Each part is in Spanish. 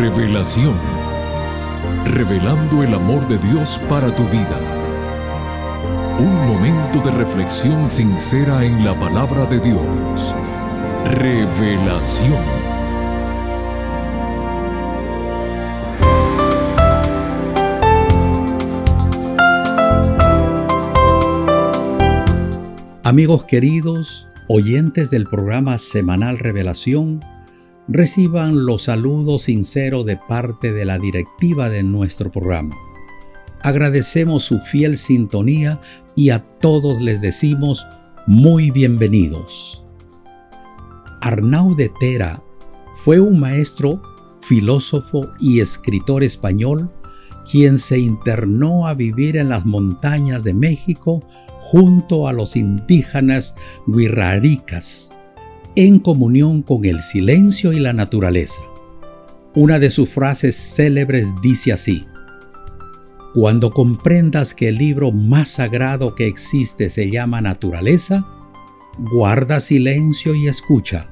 Revelación. Revelando el amor de Dios para tu vida. Un momento de reflexión sincera en la palabra de Dios. Revelación. Amigos queridos, oyentes del programa semanal Revelación, reciban los saludos sinceros de parte de la directiva de nuestro programa. Agradecemos su fiel sintonía y a todos les decimos muy bienvenidos. Arnau de Tera fue un maestro, filósofo y escritor español quien se internó a vivir en las montañas de México junto a los indígenas huirraricas, en comunión con el silencio y la naturaleza. Una de sus frases célebres dice así, Cuando comprendas que el libro más sagrado que existe se llama naturaleza, guarda silencio y escucha,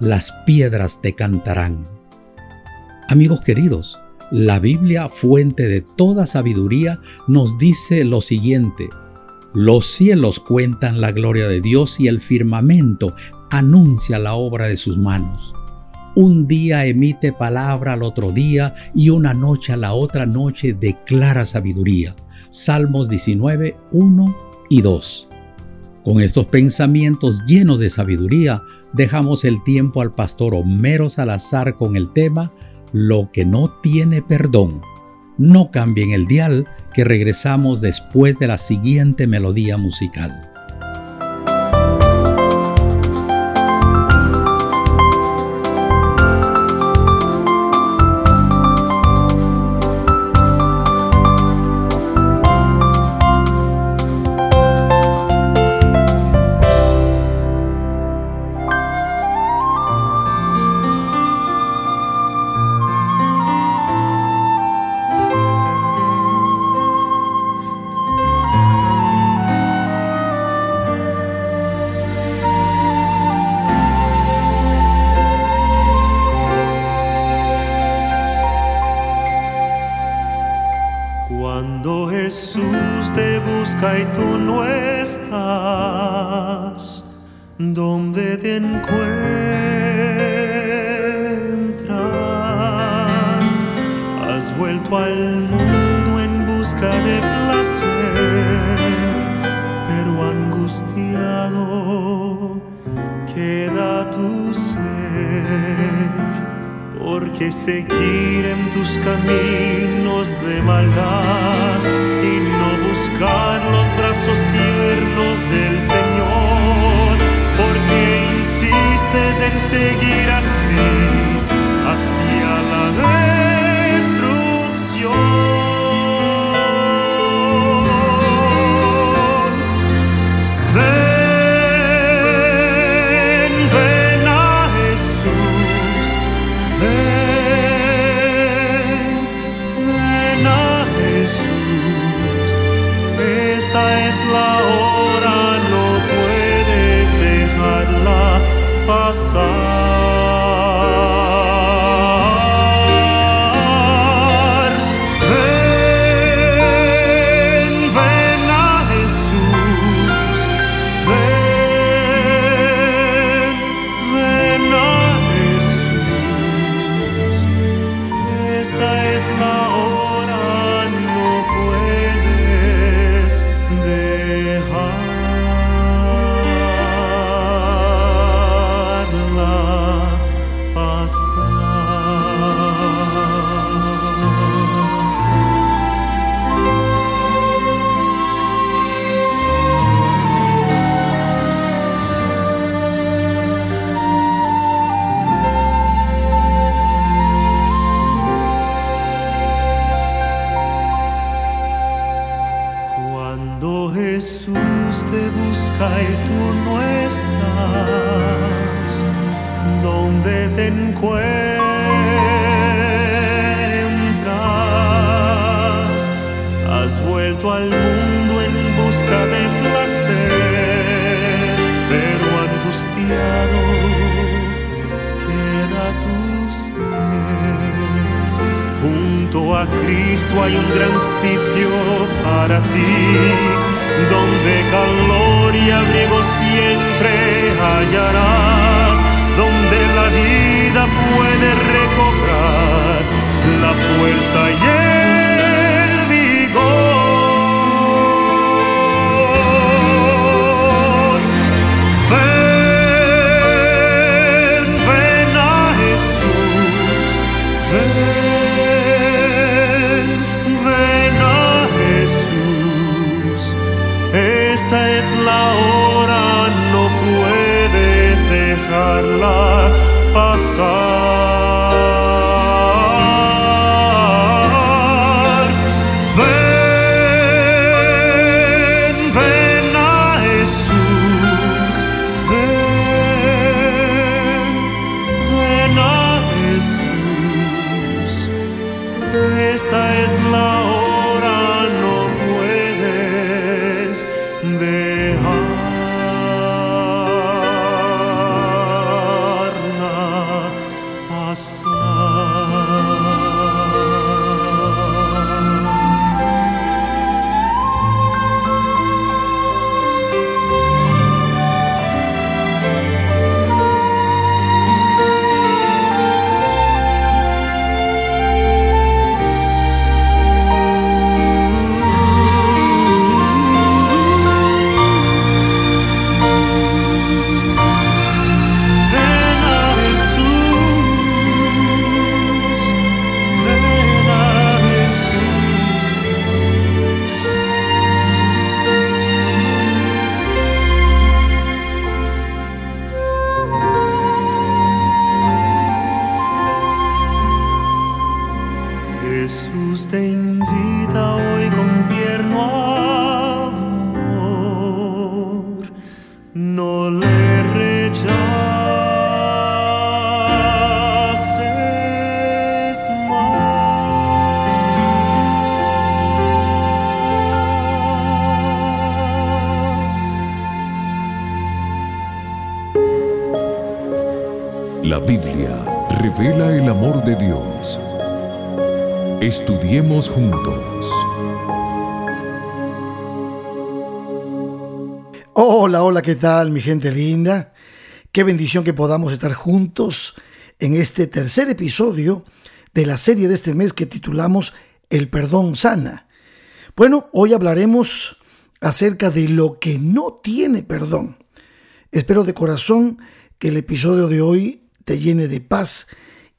las piedras te cantarán. Amigos queridos, la Biblia, fuente de toda sabiduría, nos dice lo siguiente. Los cielos cuentan la gloria de Dios y el firmamento anuncia la obra de sus manos. Un día emite palabra al otro día y una noche a la otra noche declara sabiduría. Salmos 19, 1 y 2. Con estos pensamientos llenos de sabiduría, dejamos el tiempo al pastor Homero Salazar con el tema lo que no tiene perdón. No cambien el dial que regresamos después de la siguiente melodía musical. Jesús te busca y tú no estás donde te encuentras. Has vuelto al mundo en busca de seguir en tus caminos de maldad y no buscar los brazos tiernos del Señor, porque insistes en seguir así hacia la queda hallarás, donde la vida puede recobrar la fuerza y el La revela el amor de Dios. Estudiemos juntos. Hola, hola, ¿qué tal mi gente linda? Qué bendición que podamos estar juntos en este tercer episodio de la serie de este mes que titulamos El perdón sana. Bueno, hoy hablaremos acerca de lo que no tiene perdón. Espero de corazón que el episodio de hoy te llene de paz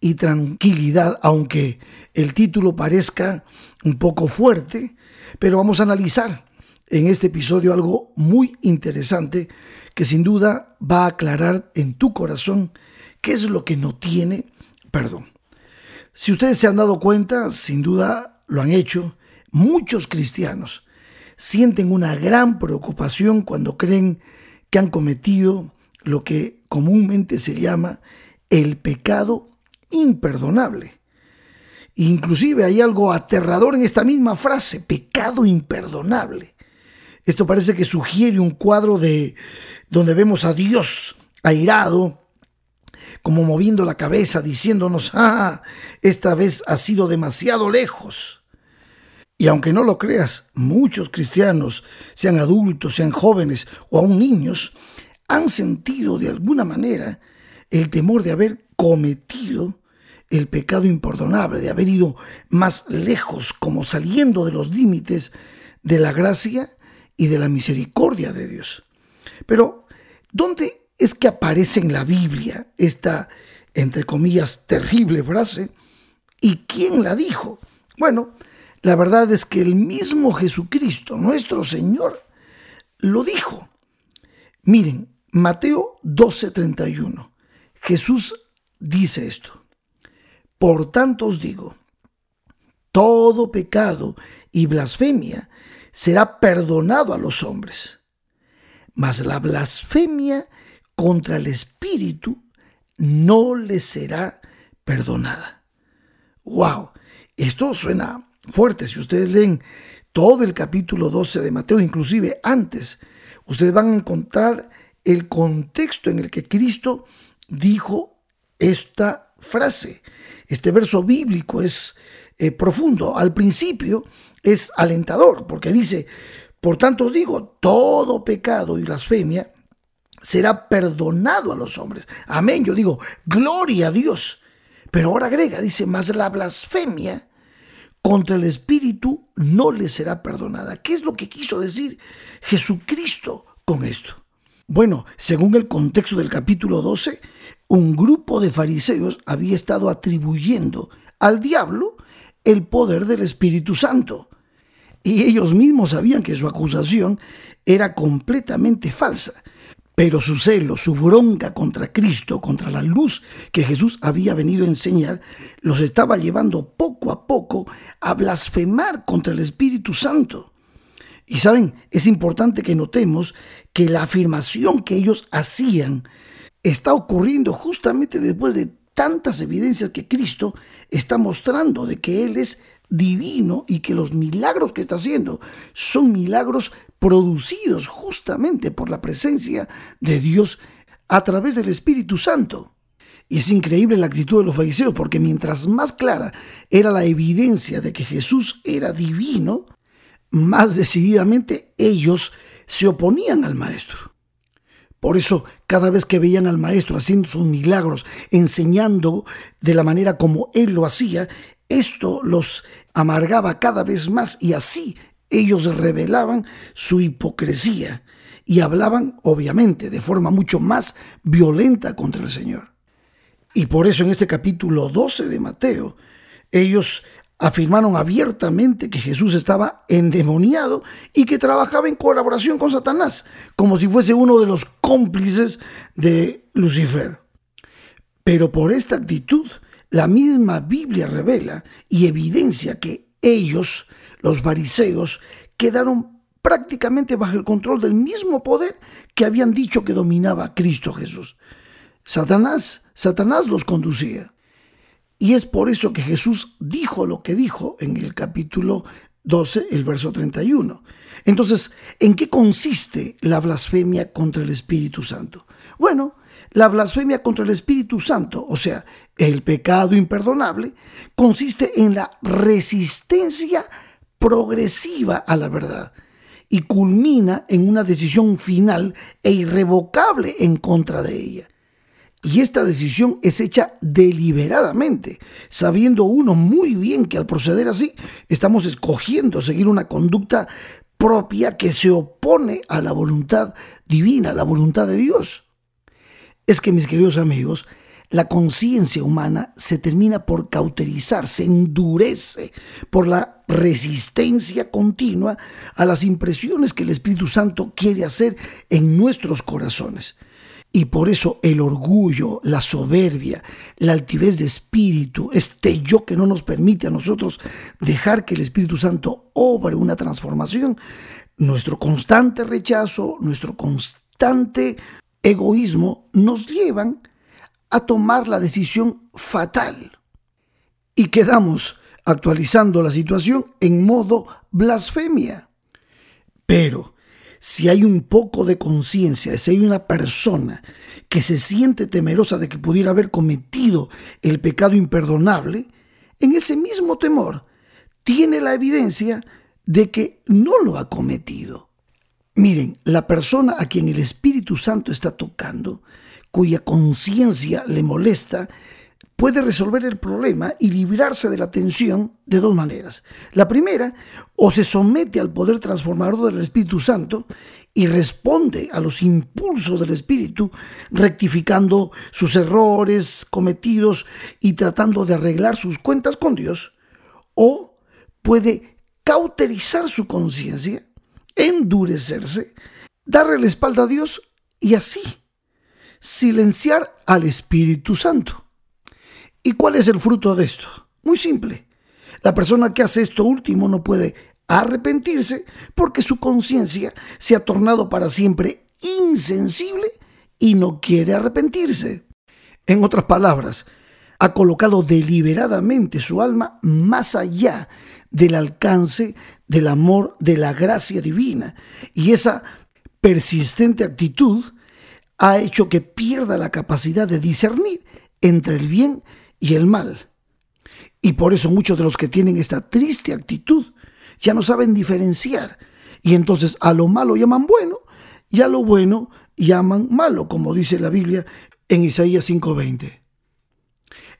y tranquilidad, aunque el título parezca un poco fuerte, pero vamos a analizar en este episodio algo muy interesante que sin duda va a aclarar en tu corazón qué es lo que no tiene perdón. Si ustedes se han dado cuenta, sin duda lo han hecho, muchos cristianos sienten una gran preocupación cuando creen que han cometido lo que comúnmente se llama el pecado imperdonable. Inclusive hay algo aterrador en esta misma frase, pecado imperdonable. Esto parece que sugiere un cuadro de donde vemos a Dios airado, como moviendo la cabeza, diciéndonos, ah, esta vez ha sido demasiado lejos. Y aunque no lo creas, muchos cristianos, sean adultos, sean jóvenes o aún niños, han sentido de alguna manera el temor de haber cometido el pecado imperdonable, de haber ido más lejos, como saliendo de los límites de la gracia y de la misericordia de Dios. Pero, ¿dónde es que aparece en la Biblia esta, entre comillas, terrible frase? ¿Y quién la dijo? Bueno, la verdad es que el mismo Jesucristo, nuestro Señor, lo dijo. Miren, Mateo 12:31. Jesús dice esto. Por tanto os digo, todo pecado y blasfemia será perdonado a los hombres, mas la blasfemia contra el Espíritu no le será perdonada. ¡Wow! Esto suena fuerte. Si ustedes leen todo el capítulo 12 de Mateo, inclusive antes, ustedes van a encontrar el contexto en el que Cristo dijo esta frase. Este verso bíblico es eh, profundo. Al principio es alentador porque dice, por tanto os digo, todo pecado y blasfemia será perdonado a los hombres. Amén. Yo digo, gloria a Dios. Pero ahora agrega, dice, más la blasfemia contra el Espíritu no le será perdonada. ¿Qué es lo que quiso decir Jesucristo con esto? Bueno, según el contexto del capítulo 12, un grupo de fariseos había estado atribuyendo al diablo el poder del Espíritu Santo. Y ellos mismos sabían que su acusación era completamente falsa. Pero su celo, su bronca contra Cristo, contra la luz que Jesús había venido a enseñar, los estaba llevando poco a poco a blasfemar contra el Espíritu Santo. Y saben, es importante que notemos que la afirmación que ellos hacían está ocurriendo justamente después de tantas evidencias que Cristo está mostrando de que Él es divino y que los milagros que está haciendo son milagros producidos justamente por la presencia de Dios a través del Espíritu Santo. Y es increíble la actitud de los fariseos porque mientras más clara era la evidencia de que Jesús era divino, más decididamente ellos se oponían al maestro. Por eso, cada vez que veían al maestro haciendo sus milagros, enseñando de la manera como él lo hacía, esto los amargaba cada vez más y así ellos revelaban su hipocresía y hablaban, obviamente, de forma mucho más violenta contra el Señor. Y por eso en este capítulo 12 de Mateo, ellos afirmaron abiertamente que Jesús estaba endemoniado y que trabajaba en colaboración con Satanás, como si fuese uno de los cómplices de Lucifer. Pero por esta actitud, la misma Biblia revela y evidencia que ellos, los fariseos, quedaron prácticamente bajo el control del mismo poder que habían dicho que dominaba Cristo Jesús. Satanás, Satanás los conducía. Y es por eso que Jesús dijo lo que dijo en el capítulo 12, el verso 31. Entonces, ¿en qué consiste la blasfemia contra el Espíritu Santo? Bueno, la blasfemia contra el Espíritu Santo, o sea, el pecado imperdonable, consiste en la resistencia progresiva a la verdad y culmina en una decisión final e irrevocable en contra de ella. Y esta decisión es hecha deliberadamente, sabiendo uno muy bien que al proceder así estamos escogiendo seguir una conducta propia que se opone a la voluntad divina, a la voluntad de Dios es que, mis queridos amigos, la conciencia humana se termina por cauterizar, se endurece por la resistencia continua a las impresiones que el Espíritu Santo quiere hacer en nuestros corazones. Y por eso el orgullo, la soberbia, la altivez de espíritu, este yo que no nos permite a nosotros dejar que el Espíritu Santo obre una transformación, nuestro constante rechazo, nuestro constante egoísmo nos llevan a tomar la decisión fatal. Y quedamos actualizando la situación en modo blasfemia. Pero si hay un poco de conciencia, si hay una persona que se siente temerosa de que pudiera haber cometido el pecado imperdonable, en ese mismo temor tiene la evidencia de que no lo ha cometido. Miren, la persona a quien el Espíritu Santo está tocando, cuya conciencia le molesta, puede resolver el problema y librarse de la tensión de dos maneras. La primera, o se somete al poder transformador del Espíritu Santo y responde a los impulsos del Espíritu, rectificando sus errores cometidos y tratando de arreglar sus cuentas con Dios, o puede cauterizar su conciencia endurecerse, darle la espalda a Dios y así silenciar al Espíritu Santo. ¿Y cuál es el fruto de esto? Muy simple. La persona que hace esto último no puede arrepentirse porque su conciencia se ha tornado para siempre insensible y no quiere arrepentirse. En otras palabras, ha colocado deliberadamente su alma más allá del alcance del amor de la gracia divina. Y esa persistente actitud ha hecho que pierda la capacidad de discernir entre el bien y el mal. Y por eso muchos de los que tienen esta triste actitud ya no saben diferenciar. Y entonces a lo malo llaman bueno y a lo bueno llaman malo, como dice la Biblia en Isaías 5:20.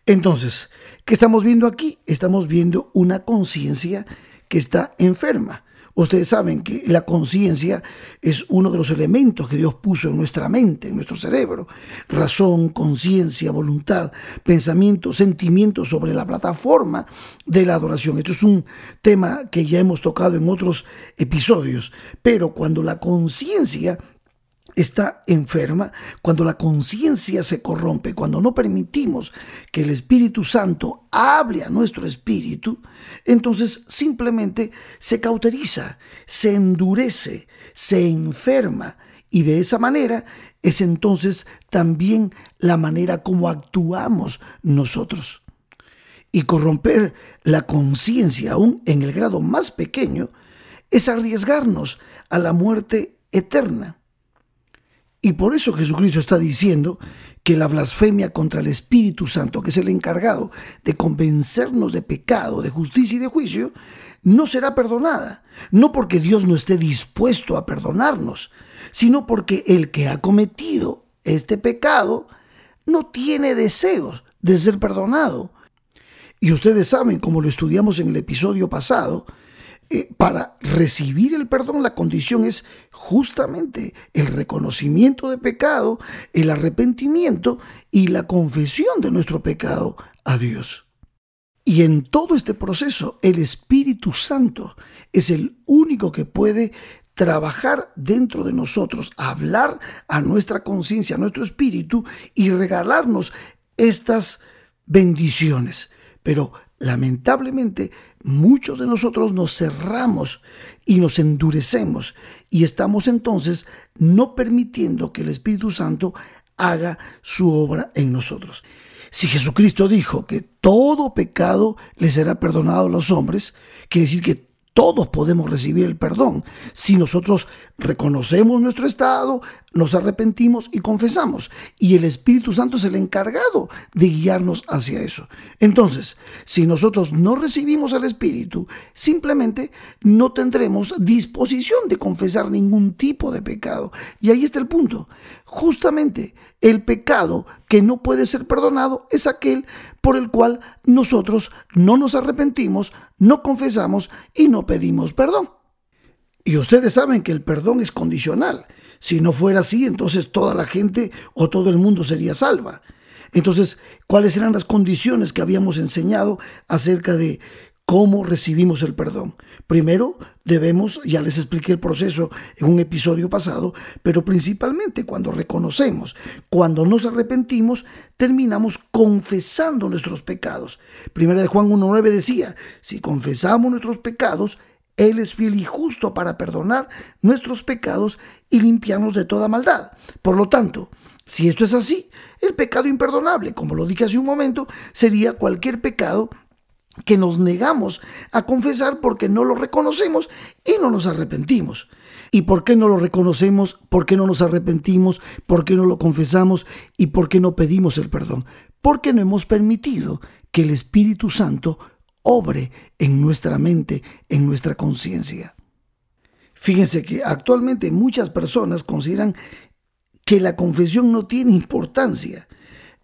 Entonces, ¿qué estamos viendo aquí? Estamos viendo una conciencia que está enferma. Ustedes saben que la conciencia es uno de los elementos que Dios puso en nuestra mente, en nuestro cerebro. Razón, conciencia, voluntad, pensamiento, sentimiento sobre la plataforma de la adoración. Esto es un tema que ya hemos tocado en otros episodios. Pero cuando la conciencia está enferma, cuando la conciencia se corrompe, cuando no permitimos que el Espíritu Santo hable a nuestro espíritu, entonces simplemente se cauteriza, se endurece, se enferma y de esa manera es entonces también la manera como actuamos nosotros. Y corromper la conciencia aún en el grado más pequeño es arriesgarnos a la muerte eterna. Y por eso Jesucristo está diciendo que la blasfemia contra el Espíritu Santo, que es el encargado de convencernos de pecado, de justicia y de juicio, no será perdonada. No porque Dios no esté dispuesto a perdonarnos, sino porque el que ha cometido este pecado no tiene deseos de ser perdonado. Y ustedes saben, como lo estudiamos en el episodio pasado, eh, para recibir el perdón la condición es justamente el reconocimiento de pecado, el arrepentimiento y la confesión de nuestro pecado a Dios. Y en todo este proceso el Espíritu Santo es el único que puede trabajar dentro de nosotros, hablar a nuestra conciencia, a nuestro espíritu y regalarnos estas bendiciones. Pero lamentablemente muchos de nosotros nos cerramos y nos endurecemos y estamos entonces no permitiendo que el Espíritu Santo haga su obra en nosotros. Si Jesucristo dijo que todo pecado le será perdonado a los hombres, quiere decir que todos podemos recibir el perdón si nosotros reconocemos nuestro estado, nos arrepentimos y confesamos. Y el Espíritu Santo es el encargado de guiarnos hacia eso. Entonces, si nosotros no recibimos al Espíritu, simplemente no tendremos disposición de confesar ningún tipo de pecado. Y ahí está el punto. Justamente el pecado que no puede ser perdonado es aquel por el cual nosotros no nos arrepentimos, no confesamos y no pedimos perdón. Y ustedes saben que el perdón es condicional. Si no fuera así, entonces toda la gente o todo el mundo sería salva. Entonces, ¿cuáles eran las condiciones que habíamos enseñado acerca de cómo recibimos el perdón? Primero, debemos, ya les expliqué el proceso en un episodio pasado, pero principalmente cuando reconocemos, cuando nos arrepentimos, terminamos confesando nuestros pecados. Primera de Juan 1.9 decía, si confesamos nuestros pecados, él es fiel y justo para perdonar nuestros pecados y limpiarnos de toda maldad. Por lo tanto, si esto es así, el pecado imperdonable, como lo dije hace un momento, sería cualquier pecado que nos negamos a confesar porque no lo reconocemos y no nos arrepentimos. ¿Y por qué no lo reconocemos? ¿Por qué no nos arrepentimos? ¿Por qué no lo confesamos? ¿Y por qué no pedimos el perdón? Porque no hemos permitido que el Espíritu Santo obre en nuestra mente, en nuestra conciencia. Fíjense que actualmente muchas personas consideran que la confesión no tiene importancia.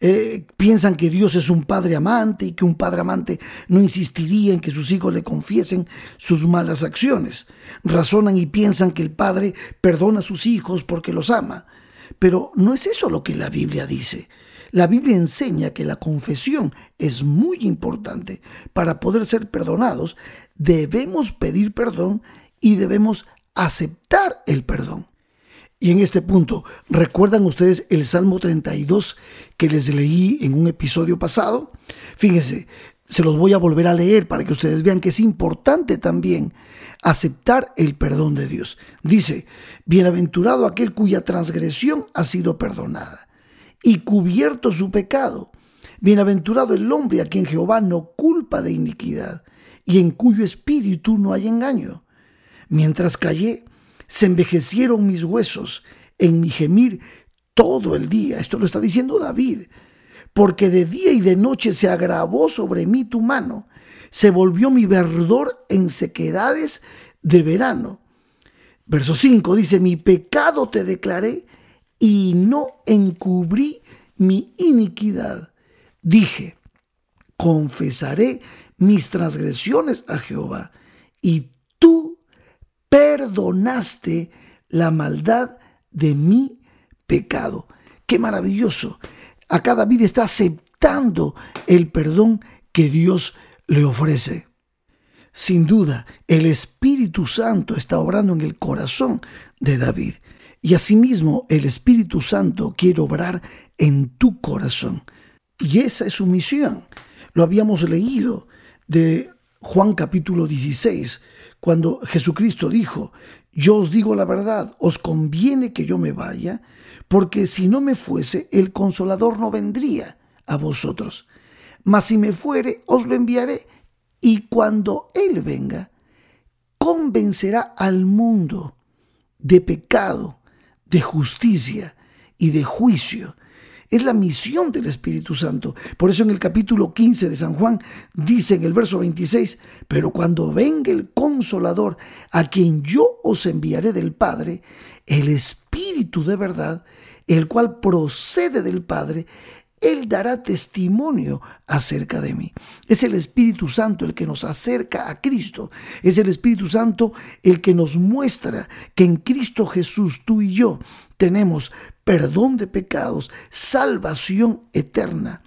Eh, piensan que Dios es un padre amante y que un padre amante no insistiría en que sus hijos le confiesen sus malas acciones. Razonan y piensan que el padre perdona a sus hijos porque los ama. Pero no es eso lo que la Biblia dice. La Biblia enseña que la confesión es muy importante. Para poder ser perdonados, debemos pedir perdón y debemos aceptar el perdón. Y en este punto, ¿recuerdan ustedes el Salmo 32 que les leí en un episodio pasado? Fíjense, se los voy a volver a leer para que ustedes vean que es importante también aceptar el perdón de Dios. Dice, bienaventurado aquel cuya transgresión ha sido perdonada y cubierto su pecado. Bienaventurado el hombre a quien Jehová no culpa de iniquidad y en cuyo espíritu no hay engaño. Mientras callé, se envejecieron mis huesos en mi gemir todo el día. Esto lo está diciendo David porque de día y de noche se agravó sobre mí tu mano, se volvió mi verdor en sequedades de verano. Verso 5 dice, mi pecado te declaré y no encubrí mi iniquidad. Dije, confesaré mis transgresiones a Jehová y tú perdonaste la maldad de mi pecado. Qué maravilloso. Acá David está aceptando el perdón que Dios le ofrece. Sin duda, el Espíritu Santo está obrando en el corazón de David. Y asimismo, el Espíritu Santo quiere obrar en tu corazón. Y esa es su misión. Lo habíamos leído de Juan capítulo 16, cuando Jesucristo dijo, yo os digo la verdad, os conviene que yo me vaya, porque si no me fuese, el consolador no vendría a vosotros. Mas si me fuere, os lo enviaré, y cuando Él venga, convencerá al mundo de pecado, de justicia y de juicio. Es la misión del Espíritu Santo. Por eso en el capítulo 15 de San Juan dice en el verso 26, pero cuando venga el consolador a quien yo os enviaré del Padre, el Espíritu de verdad, el cual procede del Padre, él dará testimonio acerca de mí. Es el Espíritu Santo el que nos acerca a Cristo. Es el Espíritu Santo el que nos muestra que en Cristo Jesús tú y yo tenemos perdón de pecados, salvación eterna.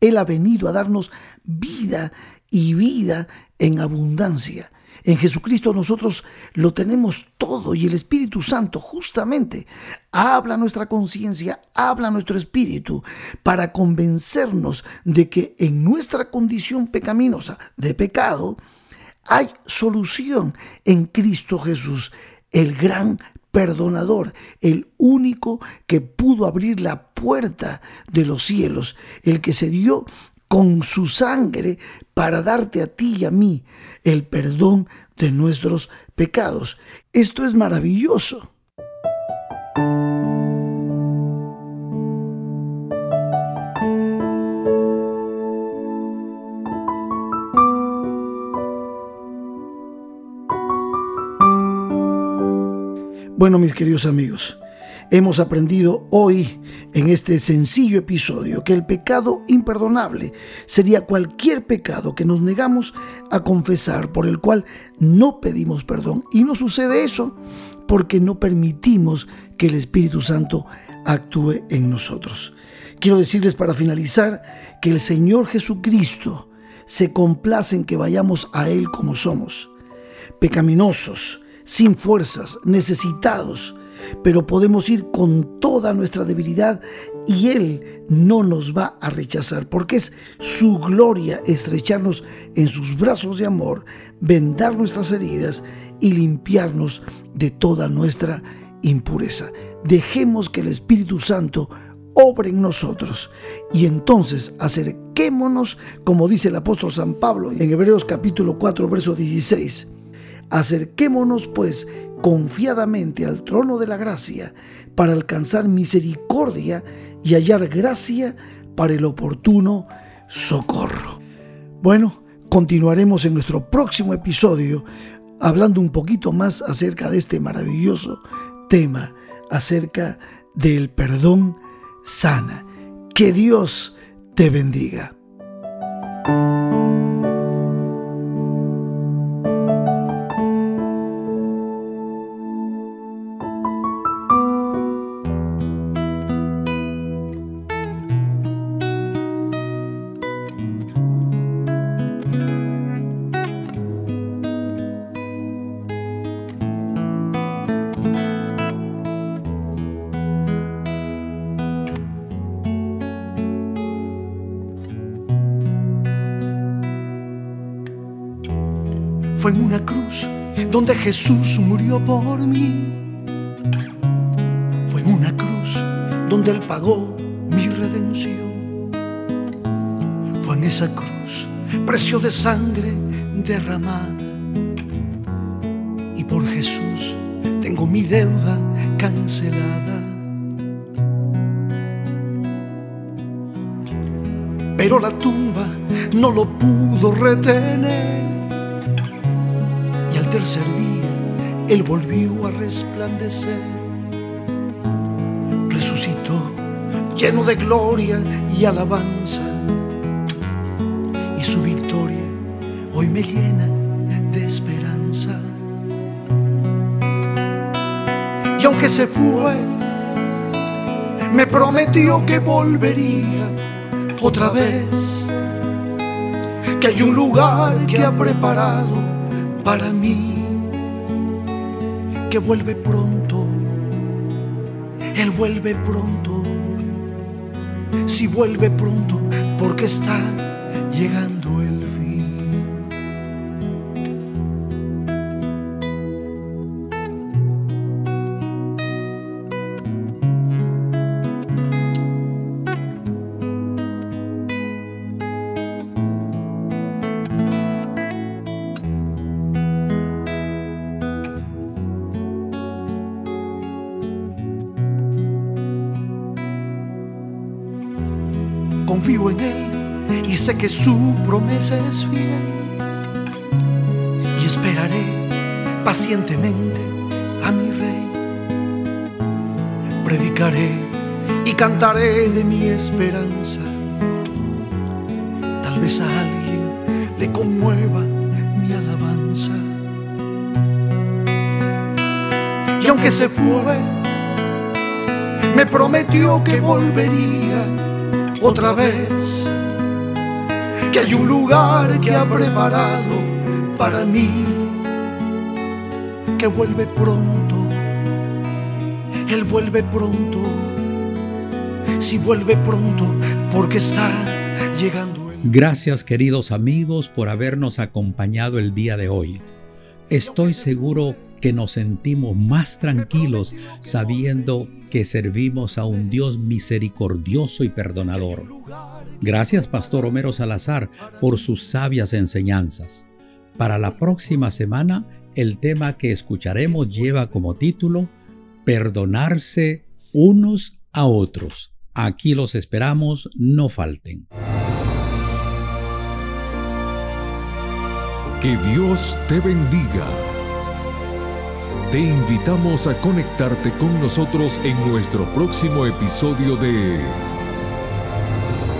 Él ha venido a darnos vida y vida en abundancia. En Jesucristo nosotros lo tenemos todo y el Espíritu Santo justamente habla nuestra conciencia, habla nuestro espíritu para convencernos de que en nuestra condición pecaminosa de pecado hay solución en Cristo Jesús, el gran perdonador, el único que pudo abrir la puerta de los cielos, el que se dio con su sangre para darte a ti y a mí el perdón de nuestros pecados. Esto es maravilloso. Bueno, mis queridos amigos, Hemos aprendido hoy en este sencillo episodio que el pecado imperdonable sería cualquier pecado que nos negamos a confesar por el cual no pedimos perdón. Y no sucede eso porque no permitimos que el Espíritu Santo actúe en nosotros. Quiero decirles para finalizar que el Señor Jesucristo se complace en que vayamos a Él como somos, pecaminosos, sin fuerzas, necesitados, pero podemos ir con toda nuestra debilidad y Él no nos va a rechazar, porque es su gloria estrecharnos en sus brazos de amor, vendar nuestras heridas y limpiarnos de toda nuestra impureza. Dejemos que el Espíritu Santo obre en nosotros y entonces acerquémonos, como dice el apóstol San Pablo en Hebreos capítulo 4, verso 16. Acerquémonos pues confiadamente al trono de la gracia para alcanzar misericordia y hallar gracia para el oportuno socorro. Bueno, continuaremos en nuestro próximo episodio hablando un poquito más acerca de este maravilloso tema, acerca del perdón sana. Que Dios te bendiga. Fue en una cruz donde Jesús murió por mí. Fue en una cruz donde Él pagó mi redención. Fue en esa cruz precio de sangre derramada. Y por Jesús tengo mi deuda cancelada. pero la tumba no lo pudo retener. Tercer día él volvió a resplandecer. Resucitó lleno de gloria y alabanza. Y su victoria hoy me llena de esperanza. Y aunque se fue, me prometió que volvería otra vez, que hay un lugar que ha preparado para mí, que vuelve pronto, Él vuelve pronto, si vuelve pronto, porque está llegando sé que su promesa es fiel. Y esperaré pacientemente a mi Rey. Predicaré y cantaré de mi esperanza. Tal vez a alguien le conmueva mi alabanza. Y aunque se fue, me prometió que volvería otra vez, que hay un lugar que ha preparado para mí, que vuelve pronto, Él vuelve pronto, si vuelve pronto, porque está llegando. El... Gracias queridos amigos por habernos acompañado el día de hoy. Estoy seguro que nos sentimos más tranquilos sabiendo que servimos a un Dios misericordioso y perdonador. Gracias, Pastor Homero Salazar, por sus sabias enseñanzas. Para la próxima semana, el tema que escucharemos lleva como título Perdonarse unos a otros. Aquí los esperamos, no falten. Que Dios te bendiga. Te invitamos a conectarte con nosotros en nuestro próximo episodio de